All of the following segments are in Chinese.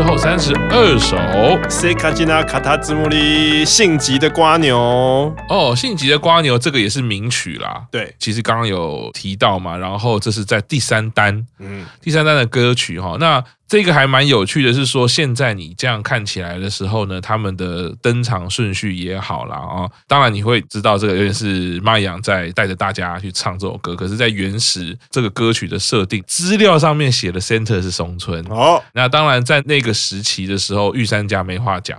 三十一首歌之后，三十二首。塞卡吉纳卡塔兹穆里，性急的瓜牛。哦，性急的瓜牛，这个也是名曲啦。对，其实刚刚有提到嘛，然后这是在第三单，嗯，第三单的歌曲哈。那这个还蛮有趣的，是说现在你这样看起来的时候呢，他们的登场顺序也好啦。啊。当然你会知道这个有点是麦阳在带着大家去唱这首歌，可是，在原始这个歌曲的设定资料上面写的 center 是松村。哦，那当然在那个时期的时候，玉三家没话讲。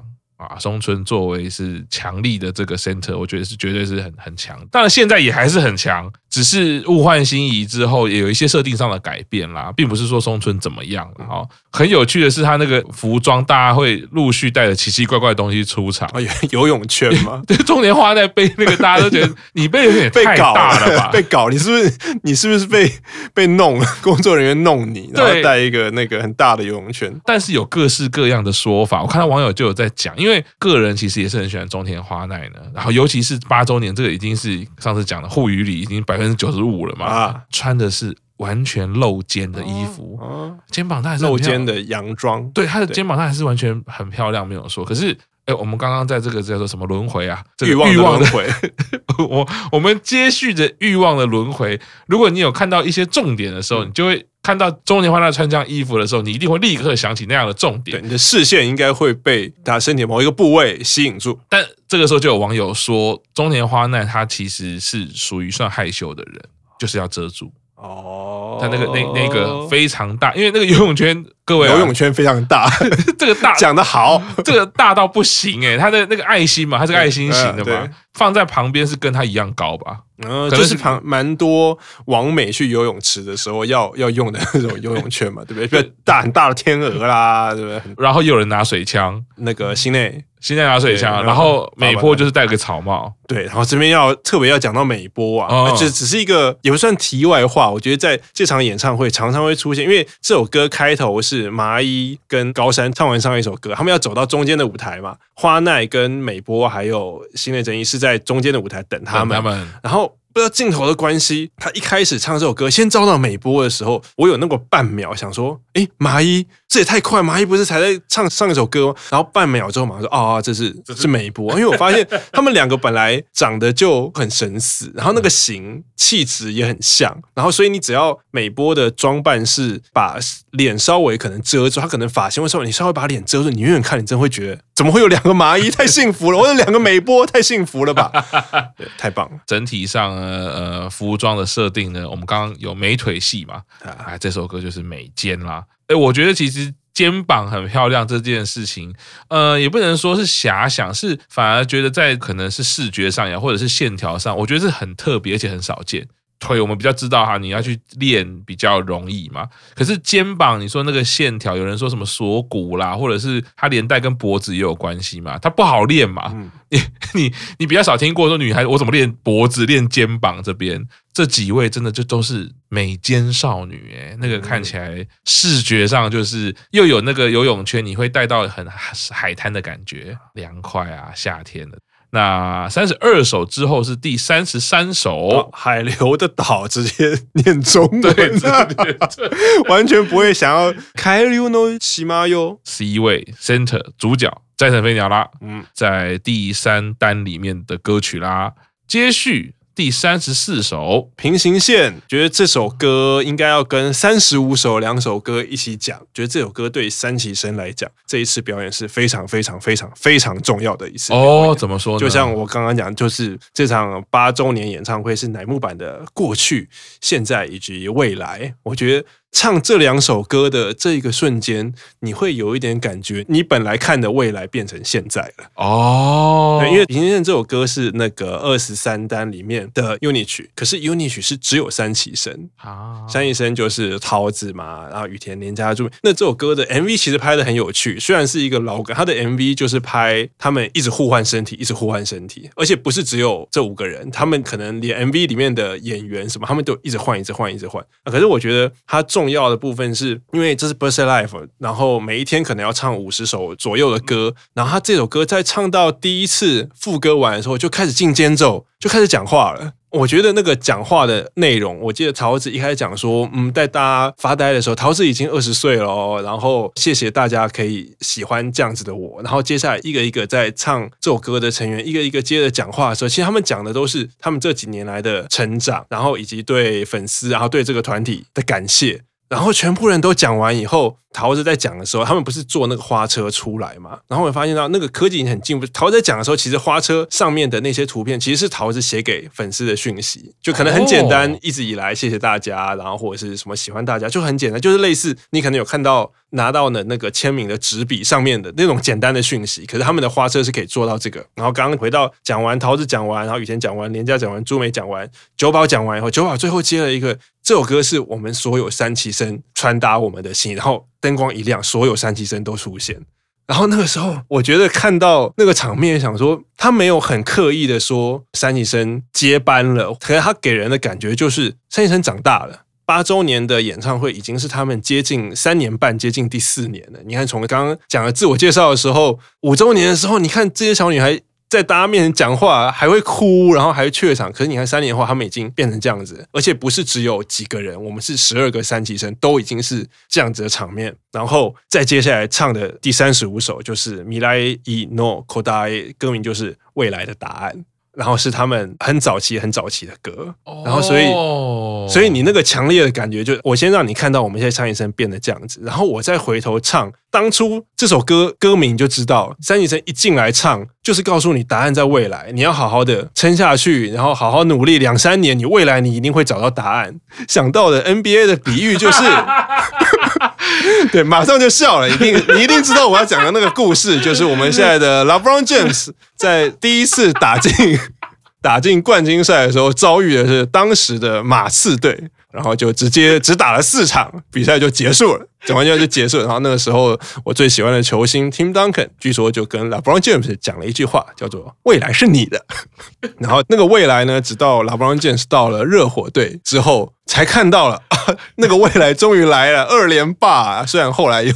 啊，松村作为是强力的这个 center，我觉得是绝对是很很强。当然现在也还是很强，只是物换星移之后也有一些设定上的改变啦，并不是说松村怎么样了哈。很有趣的是，他那个服装，大家会陆续带着奇奇怪怪的东西出场。游泳圈吗？对，中年花在背那个，大家都觉得 你背有点太大了吧？被搞，你是不是你是不是被被弄了？工作人员弄你，然后带一个那个很大的游泳圈。但是有各式各样的说法，我看到网友就有在讲，因为。因为个人其实也是很喜欢中田花奈的，然后尤其是八周年这个已经是上次讲的户语里已经百分之九十五了嘛，啊、穿的是完全露肩的衣服，哦、肩膀它还是露肩的洋装，对，他的肩膀它还是完全很漂亮，没有说。可是，哎，我们刚刚在这个叫做什么轮回啊？这个、欲望的轮回，我我们接续着欲望的轮回。如果你有看到一些重点的时候，嗯、你就会。看到中年花奈穿这样衣服的时候，你一定会立刻想起那样的重点。对，你的视线应该会被他身体某一个部位吸引住。但这个时候就有网友说，中年花奈他其实是属于算害羞的人，就是要遮住。哦，他那个那那个非常大，因为那个游泳圈，各位、啊、游泳圈非常大，这个大讲的好，这个大到不行哎、欸，他的那个爱心嘛，他是个爱心型的嘛，放在旁边是跟他一样高吧？嗯，就是旁蛮多王美去游泳池的时候要要用的那种游泳圈嘛，对不对？大很大的天鹅啦，对不对？然后又有人拿水枪，那个心内。心在拿水枪，然后美波就是戴个草帽，对，然后这边要特别要讲到美波啊，哦、就只是一个也不算题外话，我觉得在这场演唱会常常会出现，因为这首歌开头是麻衣跟高山唱完上一首歌，他们要走到中间的舞台嘛，花奈跟美波还有新内真一是在中间的舞台等他们，他们然后。不知道镜头的关系，他一开始唱这首歌，先遭到美波的时候，我有那个半秒想说，哎，麻衣，这也太快，麻衣不是才在唱上一首歌吗？然后半秒之后马上说，啊，这是这是美波，因为我发现 他们两个本来长得就很神似，然后那个型气质也很像，然后所以你只要美波的装扮是把脸稍微可能遮住，他可能发型会稍微，你稍微把脸遮住，你远远看你真会觉得，怎么会有两个麻衣？太幸福了，或者两个美波太幸福了吧？对，太棒了，整体上。呃呃，服装的设定呢，我们刚刚有美腿戏嘛，啊，这首歌就是美肩啦。哎，我觉得其实肩膀很漂亮这件事情，呃，也不能说是遐想，是反而觉得在可能是视觉上呀，或者是线条上，我觉得是很特别而且很少见。腿我们比较知道哈，你要去练比较容易嘛。可是肩膀，你说那个线条，有人说什么锁骨啦，或者是它连带跟脖子也有关系嘛，它不好练嘛。嗯、你 你你比较少听过说女孩子我怎么练脖子、练肩膀这边，这几位真的就都是美肩少女哎、欸，那个看起来视觉上就是又有那个游泳圈，你会带到很海滩的感觉，凉快啊，夏天的。那三十二首之后是第三十三首，哦，海流的岛直接念中文，对，完全不会想要开流の岛よ。C 位 Center 主角斋藤飞鸟啦，嗯，在第三单里面的歌曲啦，接续。第三十四首平行线，觉得这首歌应该要跟三十五首两首歌一起讲。觉得这首歌对三期生来讲，这一次表演是非常非常非常非常重要的一次。哦，怎么说呢？就像我刚刚讲，就是这场八周年演唱会是乃木坂的过去、现在以及未来。我觉得。唱这两首歌的这一个瞬间，你会有一点感觉，你本来看的未来变成现在了哦。对，因为《平行线》这首歌是那个二十三单里面的 UNI 曲，可是 UNI 曲是只有三起生啊，三起生就是桃子嘛，然后雨田、连家柱。那这首歌的 MV 其实拍的很有趣，虽然是一个老梗，他的 MV 就是拍他们一直互换身体，一直互换身体，而且不是只有这五个人，他们可能连 MV 里面的演员什么，他们都一直换，一直换，一直换。啊可是我觉得他重要的部分是因为这是 Birthday Life，然后每一天可能要唱五十首左右的歌，然后他这首歌在唱到第一次副歌完的时候就开始进间奏，就开始讲话了。我觉得那个讲话的内容，我记得桃子一开始讲说，嗯，在大家发呆的时候，桃子已经二十岁了，然后谢谢大家可以喜欢这样子的我。然后接下来一个一个在唱这首歌的成员，一个一个接着讲话的时候，其实他们讲的都是他们这几年来的成长，然后以及对粉丝，然后对这个团体的感谢。然后全部人都讲完以后，陶子在讲的时候，他们不是坐那个花车出来嘛？然后我发现到那个科技已经很进步。陶子在讲的时候，其实花车上面的那些图片，其实是陶子写给粉丝的讯息，就可能很简单。一直以来，谢谢大家，然后或者是什么喜欢大家，就很简单，就是类似你可能有看到拿到了那个签名的纸笔上面的那种简单的讯息。可是他们的花车是可以做到这个。然后刚刚回到讲完，桃子讲完，然后雨田讲完，连家讲完，朱梅讲完，久保讲完以后，久保最后接了一个。这首歌是我们所有三期生传达我们的心，然后灯光一亮，所有三期生都出现。然后那个时候，我觉得看到那个场面，想说他没有很刻意的说三期生接班了，可是他给人的感觉就是三期生长大了。八周年的演唱会已经是他们接近三年半，接近第四年了。你看，从刚刚讲的自我介绍的时候，五周年的时候，你看这些小女孩。在大家面前讲话还会哭，然后还会怯场。可是你看三年后，他们已经变成这样子，而且不是只有几个人，我们是十二个三级生，都已经是这样子的场面。然后再接下来唱的第三十五首就是《未来の答え》，歌名就是未来的答案。然后是他们很早期、很早期的歌，然后所以，所以你那个强烈的感觉，就我先让你看到我们现在三期生变得这样子，然后我再回头唱当初这首歌歌名，就知道三期生一进来唱，就是告诉你答案在未来，你要好好的撑下去，然后好好努力，两三年，你未来你一定会找到答案。想到的 NBA 的比喻就是，对，马上就笑了，一定 你一定知道我要讲的那个故事，就是我们现在的 LeBron James 在第一次打进。打进冠军赛的时候，遭遇的是当时的马刺队，然后就直接只打了四场，比赛就结束了。讲完就就结束，然后那个时候，我最喜欢的球星 Tim Duncan 据说就跟 LeBron James 讲了一句话，叫做“未来是你的”。然后那个未来呢，直到 LeBron James 到了热火队之后，才看到了 啊，那个未来终于来了，二连霸。虽然后来又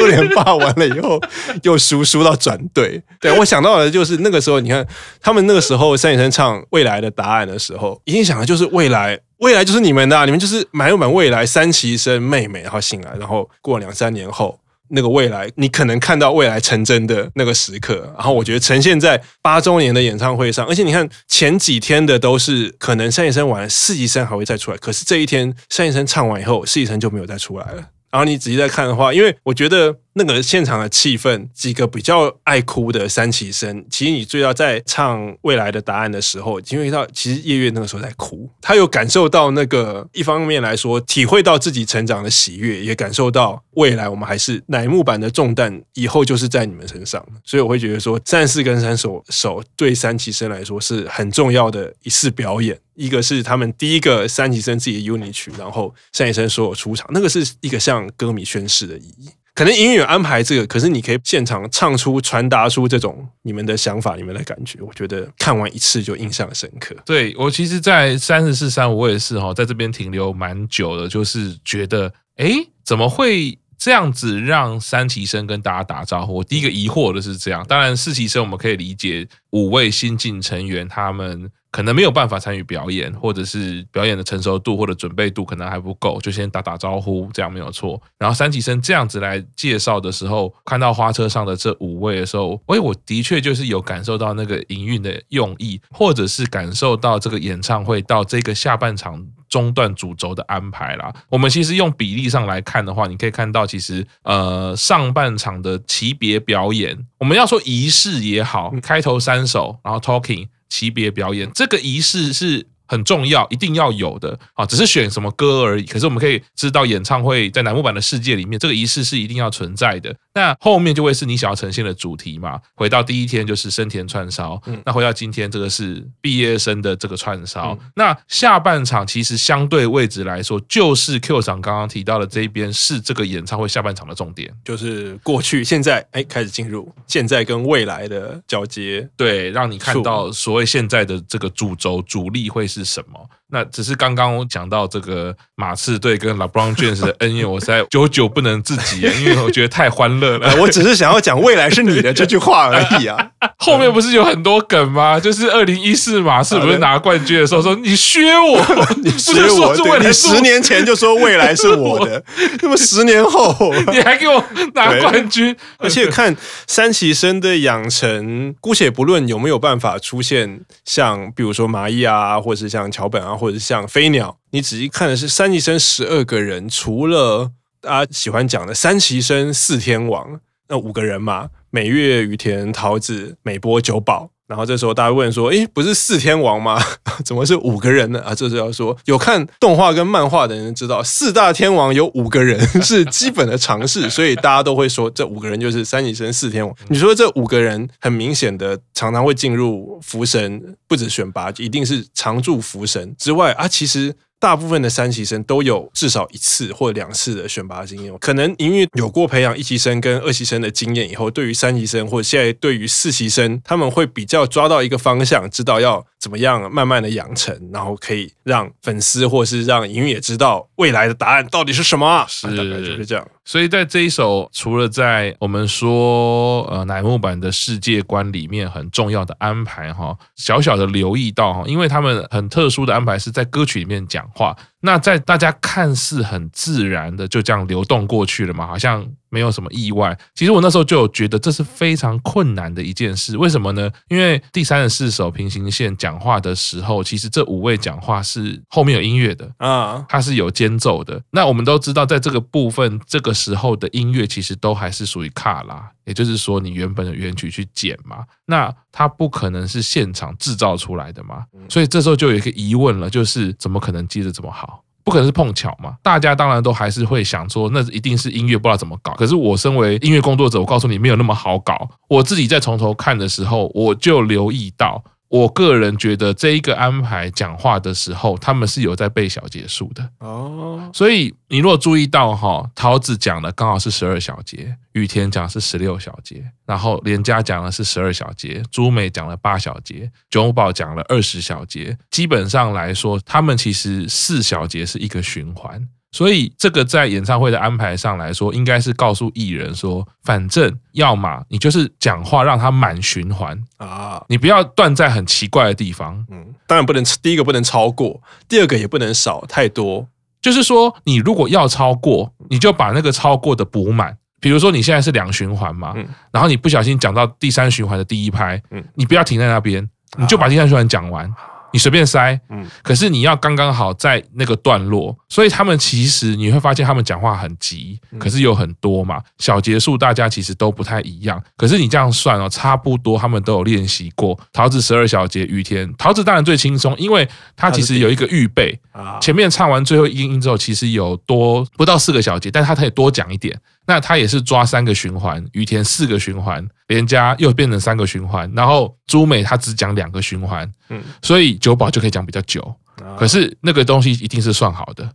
二连霸完了以后又输输到转队。对，我想到的就是那个时候，你看他们那个时候三井生唱《未来的答案》的时候，已经想的就是未来。未来就是你们的，你们就是满有满未来三期生妹妹，然后醒来，然后过两三年后，那个未来，你可能看到未来成真的那个时刻。然后我觉得呈现在八周年的演唱会上，而且你看前几天的都是可能三期生完，四期生还会再出来，可是这一天三期生唱完以后，四期生就没有再出来了。然后你仔细再看的话，因为我觉得。那个现场的气氛，几个比较爱哭的三期生，其实你最要在唱未来的答案的时候，因为到其实叶月那个时候在哭，他有感受到那个一方面来说，体会到自己成长的喜悦，也感受到未来我们还是乃木坂的重担，以后就是在你们身上，所以我会觉得说，三四跟三手手对三期生来说是很重要的一次表演，一个是他们第一个三期生自己的 UNI 曲，然后三期生所有出场，那个是一个向歌迷宣誓的意义。可能音乐安排这个，可是你可以现场唱出、传达出这种你们的想法、你们的感觉。我觉得看完一次就印象深刻。对，我其实，在三十四、三五，我也是哈，在这边停留蛮久的，就是觉得，哎，怎么会这样子让三期生跟大家打招呼？我第一个疑惑的是这样。当然，四期生我们可以理解，五位新进成员他们。可能没有办法参与表演，或者是表演的成熟度或者准备度可能还不够，就先打打招呼，这样没有错。然后三期生这样子来介绍的时候，看到花车上的这五位的时候，哎，我的确就是有感受到那个营运的用意，或者是感受到这个演唱会到这个下半场中段主轴的安排啦。我们其实用比例上来看的话，你可以看到，其实呃上半场的级别表演，我们要说仪式也好，开头三首，然后 talking。级别表演，这个仪式是很重要，一定要有的啊！只是选什么歌而已。可是我们可以知道，演唱会在楠木板的世界里面，这个仪式是一定要存在的。那后面就会是你想要呈现的主题嘛？回到第一天就是生田串烧，嗯，那回到今天这个是毕业生的这个串烧。嗯、那下半场其实相对位置来说，就是 Q 长刚刚提到的这一边是这个演唱会下半场的重点，就是过去、现在，哎，开始进入现在跟未来的交接，对，让你看到所谓现在的这个主轴主力会是什么。那只是刚刚我讲到这个马刺队跟 LeBron James 的恩怨，我实在久久不能自己啊，因为我觉得太欢乐了。我只是想要讲未来是你的这句话而已啊。后面不是有很多梗吗？就是二零一四马刺不是拿冠军的时候说你削我，你削我，对，你十年前就说未来是我的，那么十年后你还给我拿冠军，而且看三期生的养成，姑且不论有没有办法出现像比如说麻衣啊，或者是像桥本啊，或者像飞鸟，你仔细看的是三期生十二个人，除了大家喜欢讲的三期生四天王那五个人嘛，美月、雨田、桃子、美波、九保。然后这时候大家问说：“诶，不是四天王吗？怎么是五个人呢？”啊，这时候要说有看动画跟漫画的人知道，四大天王有五个人 是基本的常识，所以大家都会说这五个人就是三女神四天王。你说这五个人很明显的常常会进入福神，不止选拔，一定是常驻福神之外啊，其实。大部分的三期生都有至少一次或两次的选拔经验，可能因为有过培养一期生跟二期生的经验以后，对于三期生或者现在对于四期生，他们会比较抓到一个方向，知道要怎么样慢慢的养成，然后可以让粉丝或是让营运也知道未来的答案到底是什么。是，大概就是这样。所以在这一首，除了在我们说呃乃木坂的世界观里面很重要的安排哈，小小的留意到哈，因为他们很特殊的安排是在歌曲里面讲话。那在大家看似很自然的就这样流动过去了嘛，好像没有什么意外。其实我那时候就有觉得这是非常困难的一件事。为什么呢？因为第三十四首平行线讲话的时候，其实这五位讲话是后面有音乐的啊，它是有间奏的。那我们都知道，在这个部分这个时候的音乐其实都还是属于卡拉，也就是说你原本的原曲去剪嘛，那它不可能是现场制造出来的嘛。所以这时候就有一个疑问了，就是怎么可能接的这么好？不可能是碰巧嘛？大家当然都还是会想说，那一定是音乐不知道怎么搞。可是我身为音乐工作者，我告诉你没有那么好搞。我自己在从头看的时候，我就留意到。我个人觉得这一个安排讲话的时候，他们是有在背小节数的哦。所以你如果注意到哈，桃子讲的刚好是十二小节，雨田讲是十六小节，然后连家讲的是十二小节，朱美讲了八小节，久保讲了二十小节。基本上来说，他们其实四小节是一个循环。所以，这个在演唱会的安排上来说，应该是告诉艺人说，反正要么你就是讲话让他满循环啊，你不要断在很奇怪的地方。嗯，当然不能，第一个不能超过，第二个也不能少太多。就是说，你如果要超过，你就把那个超过的补满。比如说，你现在是两循环嘛，然后你不小心讲到第三循环的第一拍，嗯你不要停在那边，你就把第三循环讲完。你随便塞，嗯，可是你要刚刚好在那个段落，所以他们其实你会发现他们讲话很急，可是有很多嘛，小节数大家其实都不太一样，可是你这样算哦，差不多他们都有练习过。桃子十二小节，雨天桃子当然最轻松，因为他其实有一个预备，前面唱完最后一音之后，其实有多不到四个小节，但是他可以多讲一点。那他也是抓三个循环，羽田四个循环，连家又变成三个循环，然后朱美他只讲两个循环，嗯，所以九保就可以讲比较久。可是那个东西一定是算好的，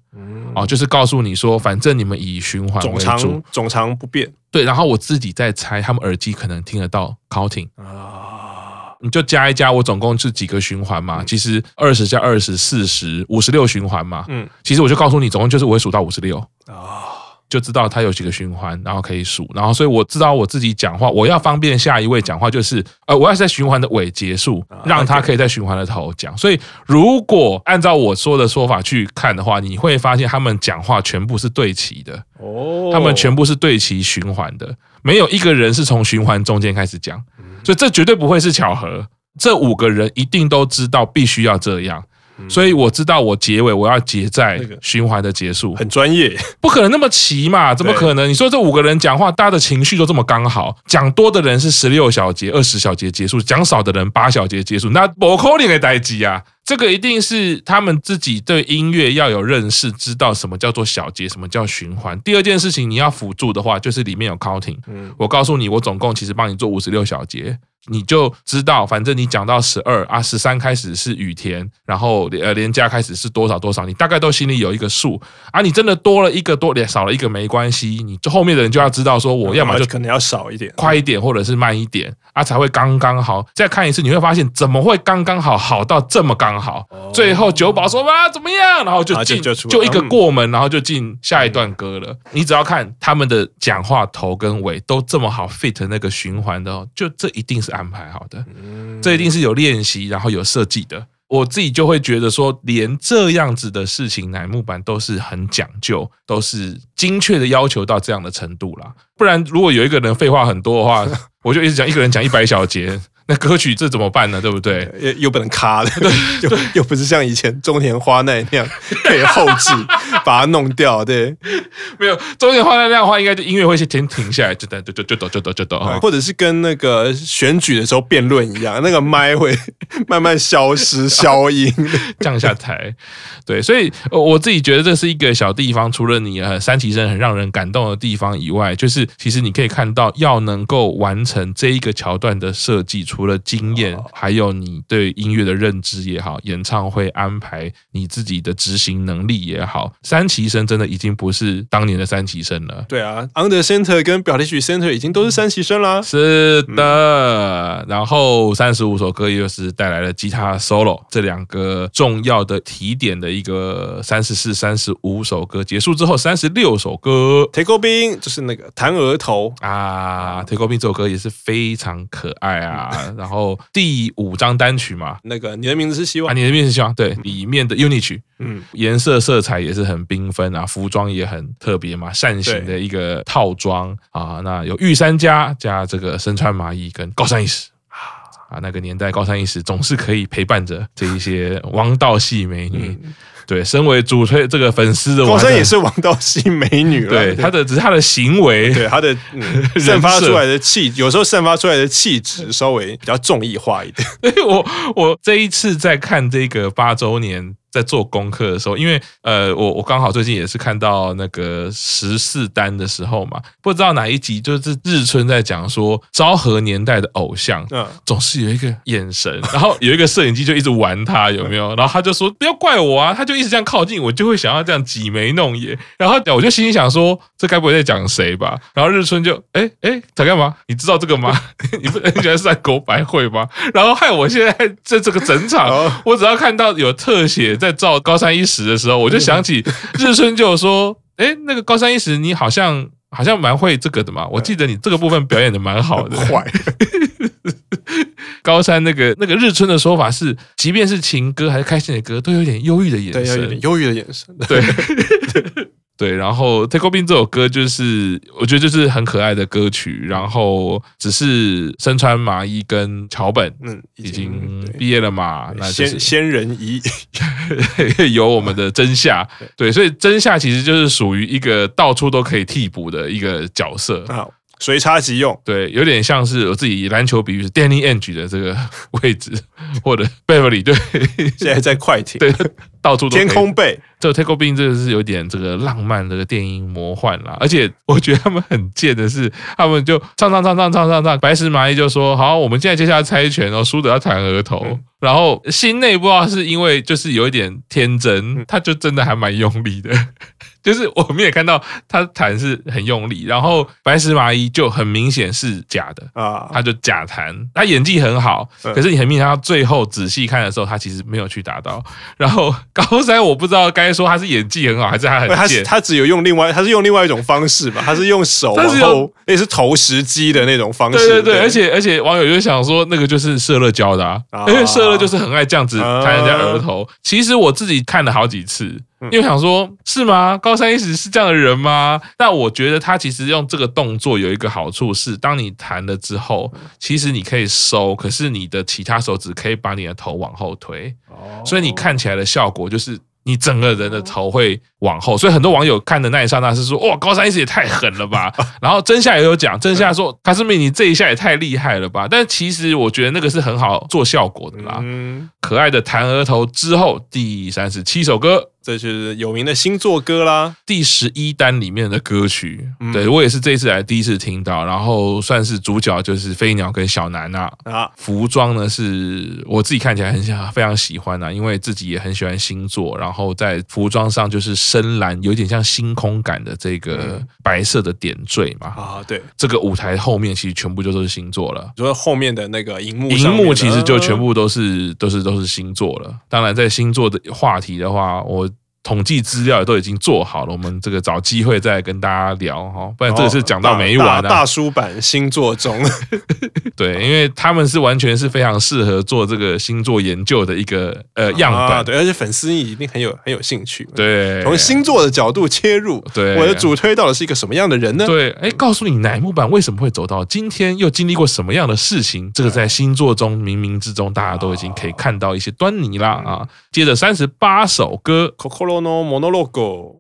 哦，就是告诉你说，反正你们以循环总长总长不变。对，然后我自己在猜，他们耳机可能听得到 counting 啊，你就加一加，我总共是几个循环嘛？其实二十加二十，四十，五十六循环嘛。嗯，其实我就告诉你，总共就是我会数到五十六啊。就知道它有几个循环，然后可以数，然后所以我知道我自己讲话，我要方便下一位讲话，就是呃，我要是在循环的尾结束，让他可以在循环的头讲。所以如果按照我说的说法去看的话，你会发现他们讲话全部是对齐的。哦，他们全部是对齐循环的，没有一个人是从循环中间开始讲，所以这绝对不会是巧合，这五个人一定都知道必须要这样。所以我知道我结尾我要结在循环的结束，很专业，不可能那么齐嘛？怎么可能？你说这五个人讲话，大家的情绪都这么刚好，讲多的人是十六小节、二十小节结束，讲少的人八小节结束，那不可能的代机啊！这个一定是他们自己对音乐要有认识，知道什么叫做小节，什么叫循环。第二件事情，你要辅助的话，就是里面有 counting。嗯，我告诉你，我总共其实帮你做五十六小节，你就知道，反正你讲到十二啊，十三开始是雨田，然后呃连加开始是多少多少，你大概都心里有一个数啊。你真的多了一个多，少了一个没关系，你就后面的人就要知道说，我要么就可能要少一点，快一点，或者是慢一点啊，才会刚刚好。再看一次，你会发现怎么会刚刚好，好到这么刚好？最后九保说啊怎么样，然后就进就一个过门，然后就进下一段歌了。你只要看他们的讲话头跟尾都这么好 fit 那个循环的，就这一定是。安排好的，这一定是有练习，然后有设计的。我自己就会觉得说，连这样子的事情，乃木板都是很讲究，都是精确的要求到这样的程度啦。不然，如果有一个人废话很多的话，我就一直讲一个人讲一百小节。那歌曲这怎么办呢？对不对？又又不能卡的，对，又又不是像以前中田花奈那样可以后置 把它弄掉，对。没有中田花奈那样的话，应该就音乐会先停停下来，就就就就抖就抖就抖，或者是跟那个选举的时候辩论一样，那个麦会慢慢消失消音，降下台。对，所以我自己觉得这是一个小地方，除了你呃三体生很让人感动的地方以外，就是其实你可以看到，要能够完成这一个桥段的设计出。除了经验，还有你对音乐的认知也好，演唱会安排你自己的执行能力也好，三旗生真的已经不是当年的三旗生了。对啊，Under Center 跟表弟曲 Center 已经都是三旗生了。是的，然后三十五首歌又是带来了吉他 solo 这两个重要的提点的一个三十四、三十五首歌结束之后，三十六首歌 Take Open 就是那个弹额头啊，Take Open 这首歌也是非常可爱啊。然后第五张单曲嘛，那个你的名字是希望，啊，你的名字是希望，对，里面的 unit 曲，嗯，颜色色彩也是很缤纷啊，服装也很特别嘛，扇形的一个套装啊，那有御三家加这个身穿麻衣跟高山一实啊，那个年代高山一实总是可以陪伴着这一些王道系美女。嗯对，身为主推这个粉丝的我，高山也是王道系美女了。对，她的只是她的行为，对她的 散发出来的气，有时候散发出来的气质稍微比较综艺化一点。所 以我我这一次在看这个八周年。在做功课的时候，因为呃，我我刚好最近也是看到那个十四单的时候嘛，不知道哪一集就是日春在讲说昭和年代的偶像，嗯，总是有一个眼神，然后有一个摄影机就一直玩他，有没有？然后他就说不要怪我啊，他就一直这样靠近我，就会想要这样挤眉弄眼，然后我就心里想说，这该不会在讲谁吧？然后日春就哎哎在干嘛？你知道这个吗？你不你觉得是在狗百会吗？然后害我现在在这个整场，我只要看到有特写。在照高山一实的时候，我就想起 日春就说：“哎，那个高山一实，你好像好像蛮会这个的嘛。我记得你这个部分表演的蛮好的。”坏。高山那个那个日春的说法是，即便是情歌还是开心的歌，都有点忧郁的眼神，有点忧郁的眼神。对。对，然后《Take On Me》这首歌就是，我觉得就是很可爱的歌曲。然后只是身穿麻衣跟桥本，嗯，已经毕业了嘛，那先先人一 有我们的真夏，对，所以真夏其实就是属于一个到处都可以替补的一个角色。随插即用，对，有点像是我自己篮球比喻是 Danny Ainge 的这个 位置，或者 Beverly 对，现在在快艇，对，到处都天空贝，这个 Take On Me 这个是有点这个浪漫这个电音魔幻啦，而且我觉得他们很贱的是，他们就唱唱唱唱唱唱唱，白石麻衣就说好，我们现在接下来猜拳哦，输的要弹额头，嗯、然后心内不知道是因为就是有一点天真，他就真的还蛮用力的。就是我们也看到他弹是很用力，然后白石麻衣就很明显是假的。啊，他就假弹，他演技很好，可是你很明显他最后仔细看的时候，他其实没有去达到。然后 高山我不知道该说他是演技很好，还是他很贱，他只有用另外，他是用另外一种方式吧，他是用手，然后那是投石机的那种方式。对对对，而且而且网友就想说那个就是社乐教的啊，因为社乐就是很爱这样子弹人家额头。其实我自己看了好几次。因为想说，是吗？高山一实是这样的人吗？但我觉得他其实用这个动作有一个好处是，当你弹了之后，其实你可以收，可是你的其他手指可以把你的头往后推，所以你看起来的效果就是。你整个人的头会往后，所以很多网友看的那一刹那是说：“哇，高山一实也太狠了吧！”然后真夏也有讲，真夏说：“卡斯米，你这一下也太厉害了吧！”但其实我觉得那个是很好做效果的啦。可爱的弹额头之后，第三十七首歌这就是有名的星座歌啦，第十一单里面的歌曲。嗯、对我也是这次来第一次听到，然后算是主角就是飞鸟跟小南啊。啊，服装呢是我自己看起来很想非常喜欢啊，因为自己也很喜欢星座，然后在服装上就是深蓝，有点像星空感的这个白色的点缀嘛。啊，对，这个舞台后面其实全部就都是星座了，就是后面的那个荧幕，荧幕其实就全部都是都是都是星座了。当然，在星座的话题的话，我。统计资料也都已经做好了，我们这个找机会再跟大家聊哈，不然这个是讲到没完的。大叔版星座中，对，因为他们是完全是非常适合做这个星座研究的一个呃样本，啊，对，而且粉丝一定很有很有兴趣，对，从星座的角度切入，对，我的主推到底是一个什么样的人呢？对，哎，告诉你乃木坂为什么会走到今天，又经历过什么样的事情，这个在星座中冥冥之中大家都已经可以看到一些端倪啦啊。接着三十八首歌。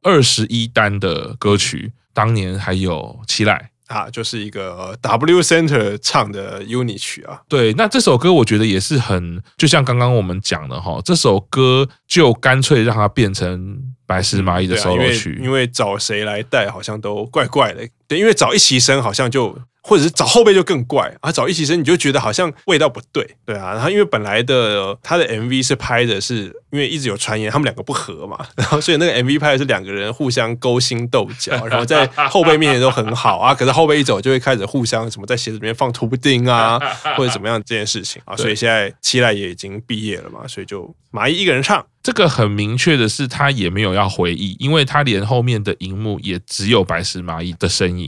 二十一单的歌曲，当年还有期待啊，就是一个 W Center 唱的 UNI 曲啊。对，那这首歌我觉得也是很，就像刚刚我们讲的哈，这首歌就干脆让它变成白石麻衣的 solo 曲，因为找谁来带好像都怪怪的。对，因为找一期生好像就。或者是找后辈就更怪啊，找一期生你就觉得好像味道不对，对啊。然后因为本来的他的 MV 是拍的是，因为一直有传言他们两个不合嘛，然后所以那个 MV 拍的是两个人互相勾心斗角，然后在后辈面前都很好啊，可是后辈一走就会开始互相什么在鞋子里面放图布丁啊，或者怎么样这件事情啊，所以现在七濑也已经毕业了嘛，所以就麻衣一个人唱。这个很明确的是，他也没有要回忆，因为他连后面的荧幕也只有白石麻衣的身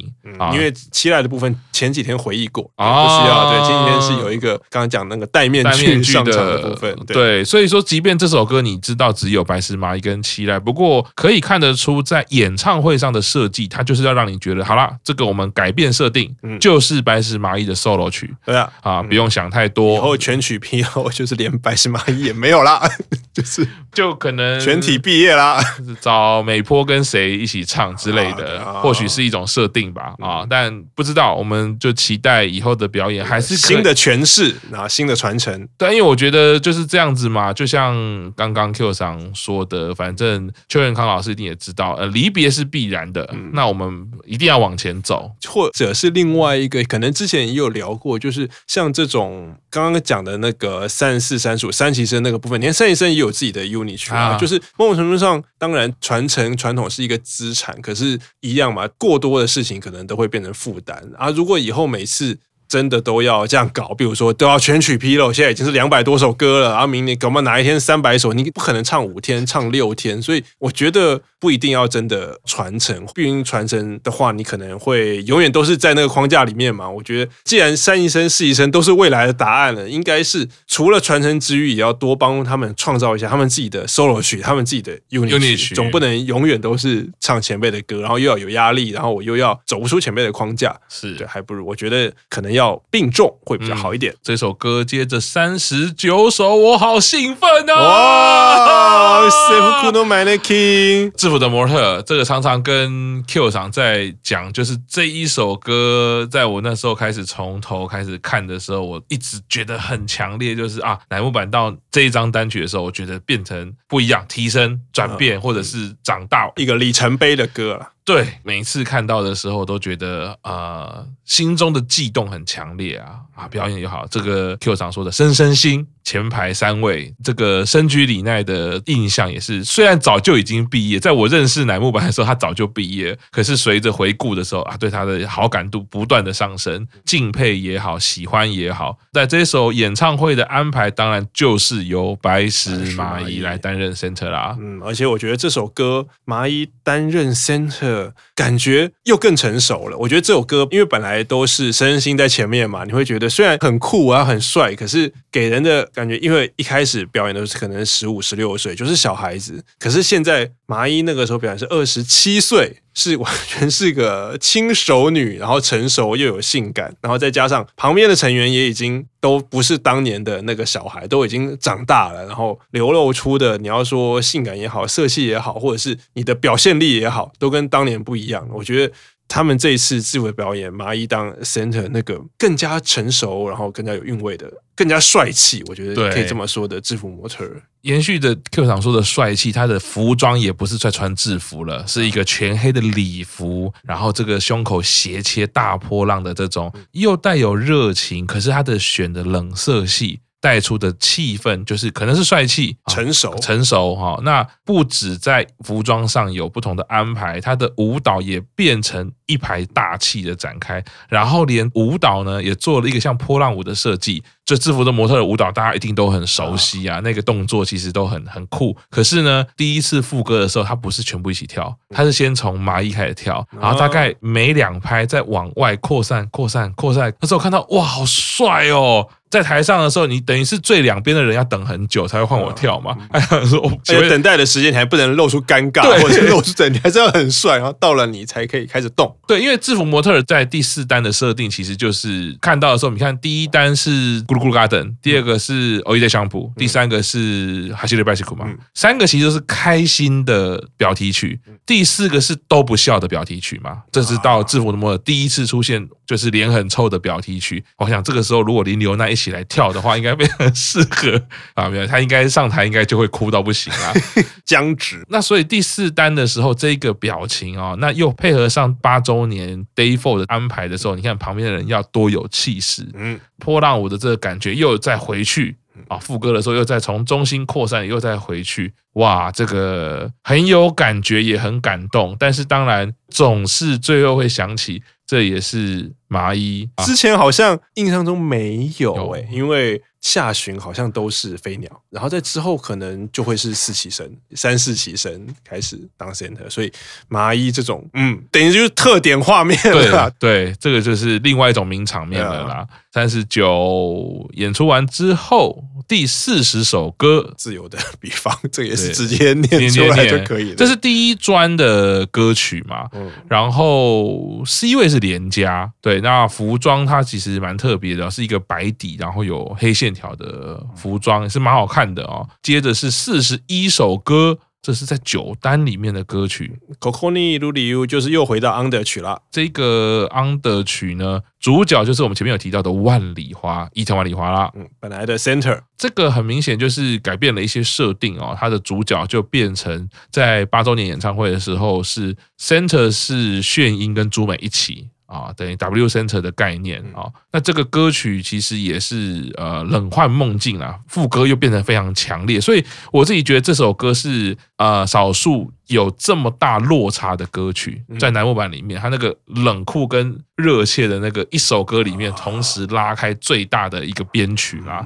因为期待的部分前几天回忆过，啊，不需要。对，前几天是有一个刚刚讲那个戴面具上场的部分。对，所以说，即便这首歌你知道只有白石麻衣跟期待，不过可以看得出在演唱会上的设计，它就是要让你觉得，好啦，这个我们改变设定，就是白石麻衣的 solo 曲。对啊，啊，不用想太多。以后全曲披露，就是连白石麻衣也没有啦，就是。就可能全体毕业啦，找美波跟谁一起唱之类的，或许是一种设定吧啊，但不知道，我们就期待以后的表演还是新的诠释啊，新的传承。对，因为我觉得就是这样子嘛，就像刚刚 Q 上说的，反正邱元康老师一定也知道，呃，离别是必然的，那我们一定要往前走，或者是另外一个，可能之前也有聊过，就是像这种刚刚讲的那个三十四、三十五三期生那个部分，你看三期生也有自己的 unit 啊，就是某种程度上，当然传承传统是一个资产，可是，一样嘛，过多的事情可能都会变成负担啊。如果以后每次真的都要这样搞，比如说都要全曲披露，现在已经是两百多首歌了，然后明年搞不好哪一天三百首，你不可能唱五天，唱六天，所以我觉得不一定要真的传承，毕竟传承的话，你可能会永远都是在那个框架里面嘛。我觉得既然三一生、四一生都是未来的答案了，应该是除了传承之余，也要多帮他们创造一下他们自己的 solo 曲，他们自己的 UNI 曲，总不能永远都是唱前辈的歌，然后又要有压力，然后我又要走不出前辈的框架，是对，还不如我觉得可能要。要并重会比较好一点。嗯、这首歌接着三十九首，我好兴奋啊！哇，制服のマネキン，制服的模特，这个常常跟 Q 长在讲，就是这一首歌，在我那时候开始从头开始看的时候，我一直觉得很强烈，就是啊，乃木坂到这一张单曲的时候，我觉得变成不一样，提升、转变，或者是长大，一个里程碑的歌了。 对，每次看到的时候，都觉得呃，心中的悸动很强烈啊啊！表演也好，这个 Q 常说的深深心。前排三位，这个深居里奈的印象也是，虽然早就已经毕业，在我认识乃木坂的时候，他早就毕业，可是随着回顾的时候啊，对他的好感度不断的上升，敬佩也好，喜欢也好，在这首演唱会的安排，当然就是由白石麻衣来担任 center 啦。嗯，而且我觉得这首歌麻衣担任 center，感觉又更成熟了。我觉得这首歌，因为本来都是深深心在前面嘛，你会觉得虽然很酷啊，很帅，可是给人的。感觉因为一开始表演都是可能十五、十六岁，就是小孩子。可是现在麻衣那个时候表演是二十七岁，是完全是个轻熟女，然后成熟又有性感，然后再加上旁边的成员也已经都不是当年的那个小孩，都已经长大了，然后流露出的你要说性感也好、色气也好，或者是你的表现力也好，都跟当年不一样。我觉得他们这一次自我表演，麻衣当 center 那个更加成熟，然后更加有韵味的，更加帅气，我觉得可以这么说的制服模特。延续的 Q 厂说的帅气，他的服装也不是在穿制服了，是一个全黑的礼服，然后这个胸口斜切大波浪的这种，又带有热情，可是他的选的冷色系。带出的气氛就是可能是帅气、成熟、成熟哈。那不止在服装上有不同的安排，他的舞蹈也变成一排大气的展开，然后连舞蹈呢也做了一个像波浪舞的设计。就制服的模特的舞蹈，大家一定都很熟悉啊，那个动作其实都很很酷。可是呢，第一次副歌的时候，他不是全部一起跳，他是先从麻衣开始跳，然后大概每两拍再往外扩散、扩散、扩散。那时候看到哇，好帅哦！在台上的时候，你等于是最两边的人要等很久才会换我跳嘛。哎呀，说而且等待的时间你还不能露出尴尬，或者露出整，你还是要很帅，然后到了你才可以开始动。对，因为制服模特在第四单的设定，其实就是看到的时候，你看第一单是咕噜咕噜 garden，第二个是欧伊在相扑，第三个是哈西的 bicycle 嘛，三个其实都是开心的表题曲，第四个是都不笑的表题曲嘛。这是到制服的模特第一次出现，就是脸很臭的表题曲。我想这个时候如果林刘那一起来跳的话，应该非常适合啊！没有，他应该上台应该就会哭到不行啊，僵直。那所以第四单的时候，这个表情啊，那又配合上八周年 Day Four 的安排的时候，你看旁边的人要多有气势，嗯，波浪舞的这个感觉又再回去啊，副歌的时候又再从中心扩散，又再回去，哇，这个很有感觉，也很感动。但是当然，总是最后会想起。这也是麻衣，之前好像印象中没有诶、欸，因为下旬好像都是飞鸟，然后在之后可能就会是四期生、三四期生开始当 center，所以麻衣这种，嗯，等于就是特点画面了。对，对，这个就是另外一种名场面了啦。三十九演出完之后，第四十首歌，自由的比方，这也是直接念出来就可以了。这是第一专的歌曲嘛？嗯，然后 C 位是连家，对，那服装它其实蛮特别的，是一个白底，然后有黑线条的服装，也是蛮好看的哦。接着是四十一首歌。这是在九单里面的歌曲，《Kokoni Ruriu》就是又回到 Under 曲了。这个 Under 曲呢，主角就是我们前面有提到的万里花，伊藤万里花啦。嗯，本来的 Center，这个很明显就是改变了一些设定哦。它的主角就变成在八周年演唱会的时候是 Center 是炫音跟朱美一起。啊，等于 W Center 的概念啊，那这个歌曲其实也是呃冷幻梦境啊，副歌又变得非常强烈，所以我自己觉得这首歌是呃少数有这么大落差的歌曲，在乃木版里面，它那个冷酷跟热切的那个一首歌里面，同时拉开最大的一个编曲啦。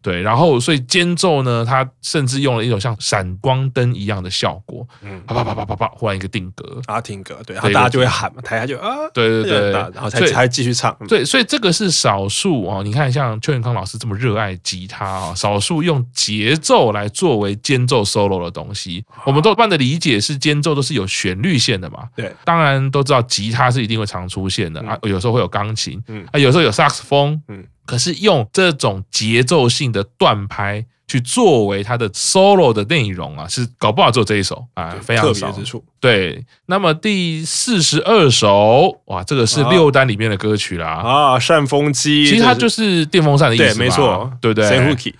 对，然后所以间奏呢，它甚至用了一种像闪光灯一样的效果，嗯，啪啪啪啪啪啪，忽然一个定格，啊，定格，对，然后大家就会喊嘛，台下就啊，对对对，然后才才继续唱，对，所以这个是少数哦，你看像邱永康老师这么热爱吉他啊，少数用节奏来作为间奏 solo 的东西，我们都一般的理解是间奏都是有旋律线的嘛，对，当然都知道吉他是一定会常出现的啊，有时候会有钢琴，嗯，啊，有时候有萨克斯风，嗯。可是用这种节奏性的断拍去作为它的 solo 的内容啊，是搞不好做这一首啊，非常特别之处。对，那么第四十二首，哇，这个是六单里面的歌曲啦。啊，扇风机，其实它就是电风扇的意思，对，没错，对不对？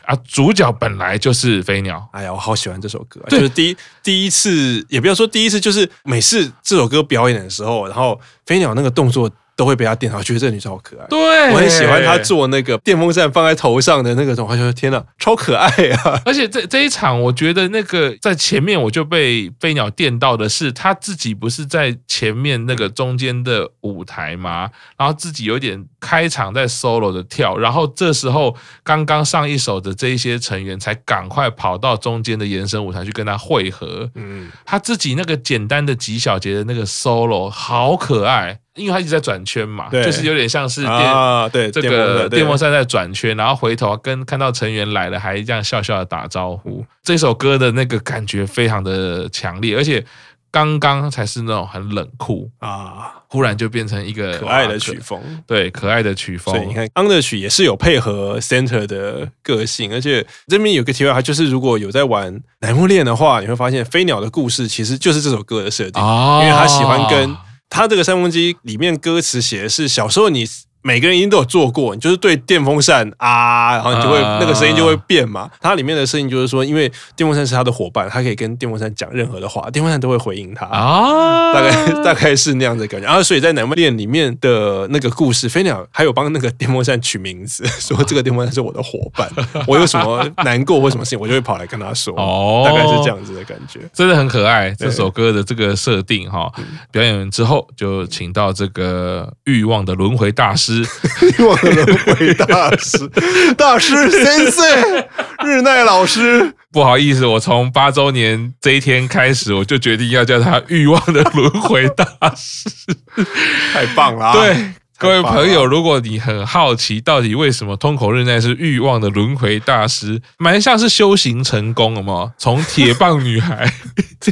啊，主角本来就是飞鸟。哎呀，我好喜欢这首歌，就是第一第一次，也不要说第一次，就是每次这首歌表演的时候，然后飞鸟那个动作。都会被他电到，觉得这个女生好可爱。对，我很喜欢她做那个电风扇放在头上的那个动画，就天哪，超可爱啊！而且这这一场，我觉得那个在前面我就被飞鸟电到的是，他自己不是在前面那个中间的舞台吗？然后自己有点开场在 solo 的跳，然后这时候刚刚上一首的这一些成员才赶快跑到中间的延伸舞台去跟他汇合。嗯，他自己那个简单的几小节的那个 solo 好可爱。因为他一直在转圈嘛，就是有点像是电、啊、对这个电风扇在转圈，然后回头跟看到成员来了，还这样笑笑的打招呼。这首歌的那个感觉非常的强烈，而且刚刚才是那种很冷酷啊，忽然就变成一个可爱的曲风，对，可爱的曲风。所以你看，Under 曲也是有配合 Center 的个性，而且这边有个题外话，就是如果有在玩乃木恋的话，你会发现飞鸟的故事其实就是这首歌的设定，因为他喜欢跟。他这个三风机里面歌词写的是小时候你。每个人一定都有做过，你就是对电风扇啊，然后你就会、uh, 那个声音就会变嘛。它里面的声音就是说，因为电风扇是他的伙伴，他可以跟电风扇讲任何的话，电风扇都会回应他啊。Uh, 大概大概是那样的感觉。然后所以在奶木链里面的那个故事，飞鸟还有帮那个电风扇取名字，说这个电风扇是我的伙伴，我有什么难过或什么事情，我就会跑来跟他说。哦，大概是这样子的感觉，真的很可爱。这首歌的这个设定哈，表演完之后就请到这个欲望的轮回大师。欲望的轮回大师，大师先生，日奈老师，不好意思，我从八周年这一天开始，我就决定要叫他欲望的轮回大师，太棒了！对各位朋友，如果你很好奇，到底为什么通口日奈是欲望的轮回大师，蛮像是修行成功了嘛？从铁棒女孩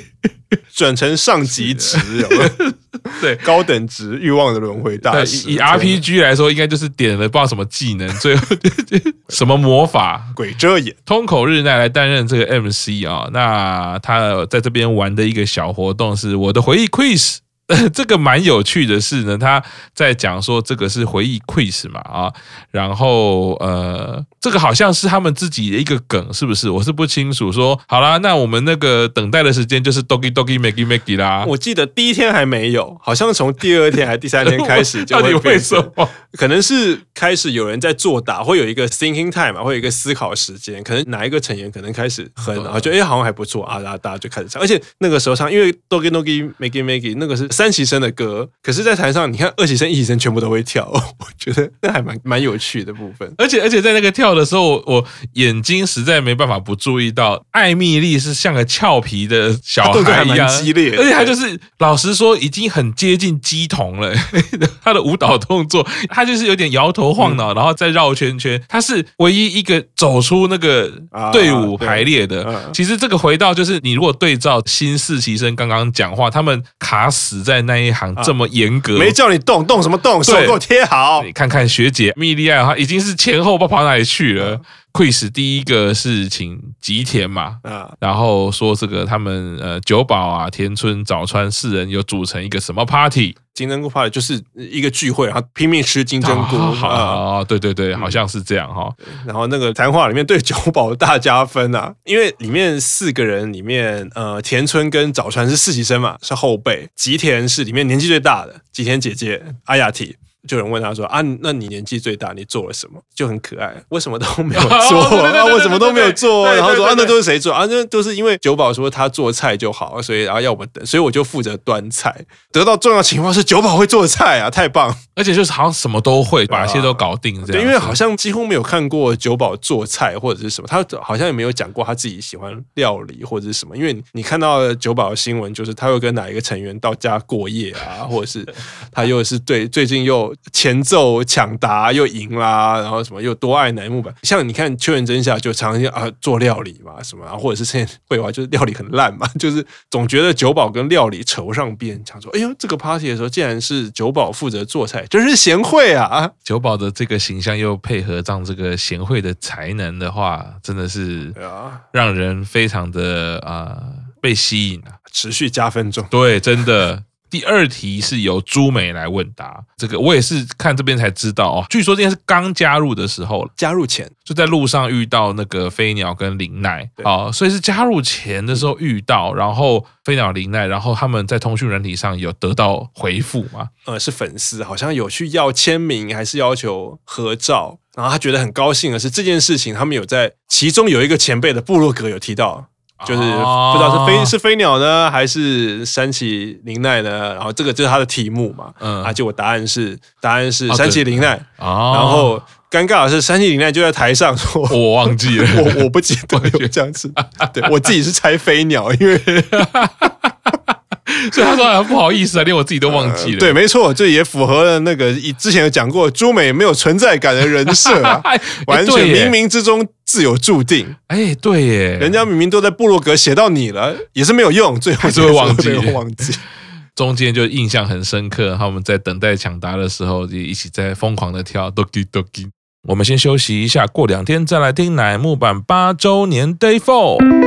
转成上级职，有有？对，高等职欲望的轮回大师。以 RPG 来说，应该就是点了不知道什么技能，最后 什么魔法鬼遮眼。通口日奈来担任这个 MC 啊，那他在这边玩的一个小活动是我的回忆 quiz。这个蛮有趣的是呢，他在讲说这个是回忆 quiz 嘛啊，然后呃，这个好像是他们自己的一个梗，是不是？我是不清楚。说好啦，那我们那个等待的时间就是 doki doki magi magi 啦。我记得第一天还没有，好像从第二天还是第三天开始就会。到底为什么？可能是开始有人在作答，会有一个 thinking time 嘛，会有一个思考时间。可能哪一个成员可能开始哼，然后就哎好像还不错啊，然后大家就开始唱。而且那个时候唱，因为 doki doki magi magi 那个是。三期生的歌，可是，在台上你看，二期生、一期生全部都会跳，我觉得那还蛮蛮有趣的部分。而且，而且在那个跳的时候，我眼睛实在没办法不注意到，艾米丽是像个俏皮的小孩一样激烈，而且她就是老实说，已经很接近鸡童了。她的舞蹈动作，她就是有点摇头晃脑，然后再绕圈圈。她是唯一一个走出那个队伍排列的。其实这个回到就是，你如果对照新四期生刚刚讲话，他们卡死在那一行这么严格，没叫你动，动什么动？手给我贴好。你看看学姐米莉亚，她已经是前后不知道跑哪里去了。Quiz 第一个是请吉田嘛，啊然后说这个他们呃久保啊、田村、早川四人有组成一个什么 party？金针菇 party 就是一个聚会，然后拼命吃金针菇。啊，对对对，好像是这样哈。然后那个谈话里面对久保大加分啊，因为里面四个人里面，呃，田村跟早川是实习生嘛，是后辈。吉田是里面年纪最大的，吉田姐姐阿雅提。就有人问他说啊，那你年纪最大，你做了什么？就很可爱，为什么都没有做？啊，为什么都没有做？然后说啊，那都是谁做啊？那都是因为久保说他做菜就好，所以然后要我们等，所以我就负责端菜。得到重要情报是久保会做菜啊，太棒！而且就是好像什么都会，把一切都搞定这样。对，因为好像几乎没有看过久保做菜或者是什么，他好像也没有讲过他自己喜欢料理或者是什么。因为你看到久保的新闻，就是他会跟哪一个成员到家过夜啊，或者是他又是对最近又。前奏抢答又赢啦，然后什么又多爱乃木坂，像你看秋元真夏就常常啊做料理嘛什么，然后或者是现在绘画就是料理很烂嘛，就是总觉得酒保跟料理扯不上边，想说哎呦这个 party 的时候竟然是酒保负责做菜，真是贤惠啊！酒保的这个形象又配合上这个贤惠的才能的话，真的是让人非常的啊、呃、被吸引啊，持续加分中，对，真的。第二题是由朱美来问答，这个我也是看这边才知道哦。据说今天是刚加入的时候，加入前就在路上遇到那个飞鸟跟林奈啊，所以是加入前的时候遇到，然后飞鸟林奈，然后他们在通讯软体上有得到回复吗？呃，是粉丝，好像有去要签名，还是要求合照，然后他觉得很高兴的是这件事情，他们有在其中有一个前辈的部落格有提到。就是不知道是飞是飞鸟呢，还是山崎绫奈呢？然后这个就是他的题目嘛。嗯，啊，结果答案是答案是山崎绫奈。啊，然后尴尬的是山崎绫奈就在台上说，我忘记了，我我不记得有这样子。对，我自己是猜飞鸟，因为。所以他说不好意思啊，连我自己都忘记了。呃、对，没错，这也符合了那个之前有讲过朱美没有存在感的人设啊，完全冥冥之中自有注定。哎，对耶，人家明明都在部落格写到你了，也是没有用，最后还是会忘记，忘记。中间就印象很深刻，他们在等待抢答的时候，就一起在疯狂的跳 Doki Doki。我们先休息一下，过两天再来听乃木坂八周年 Day Four。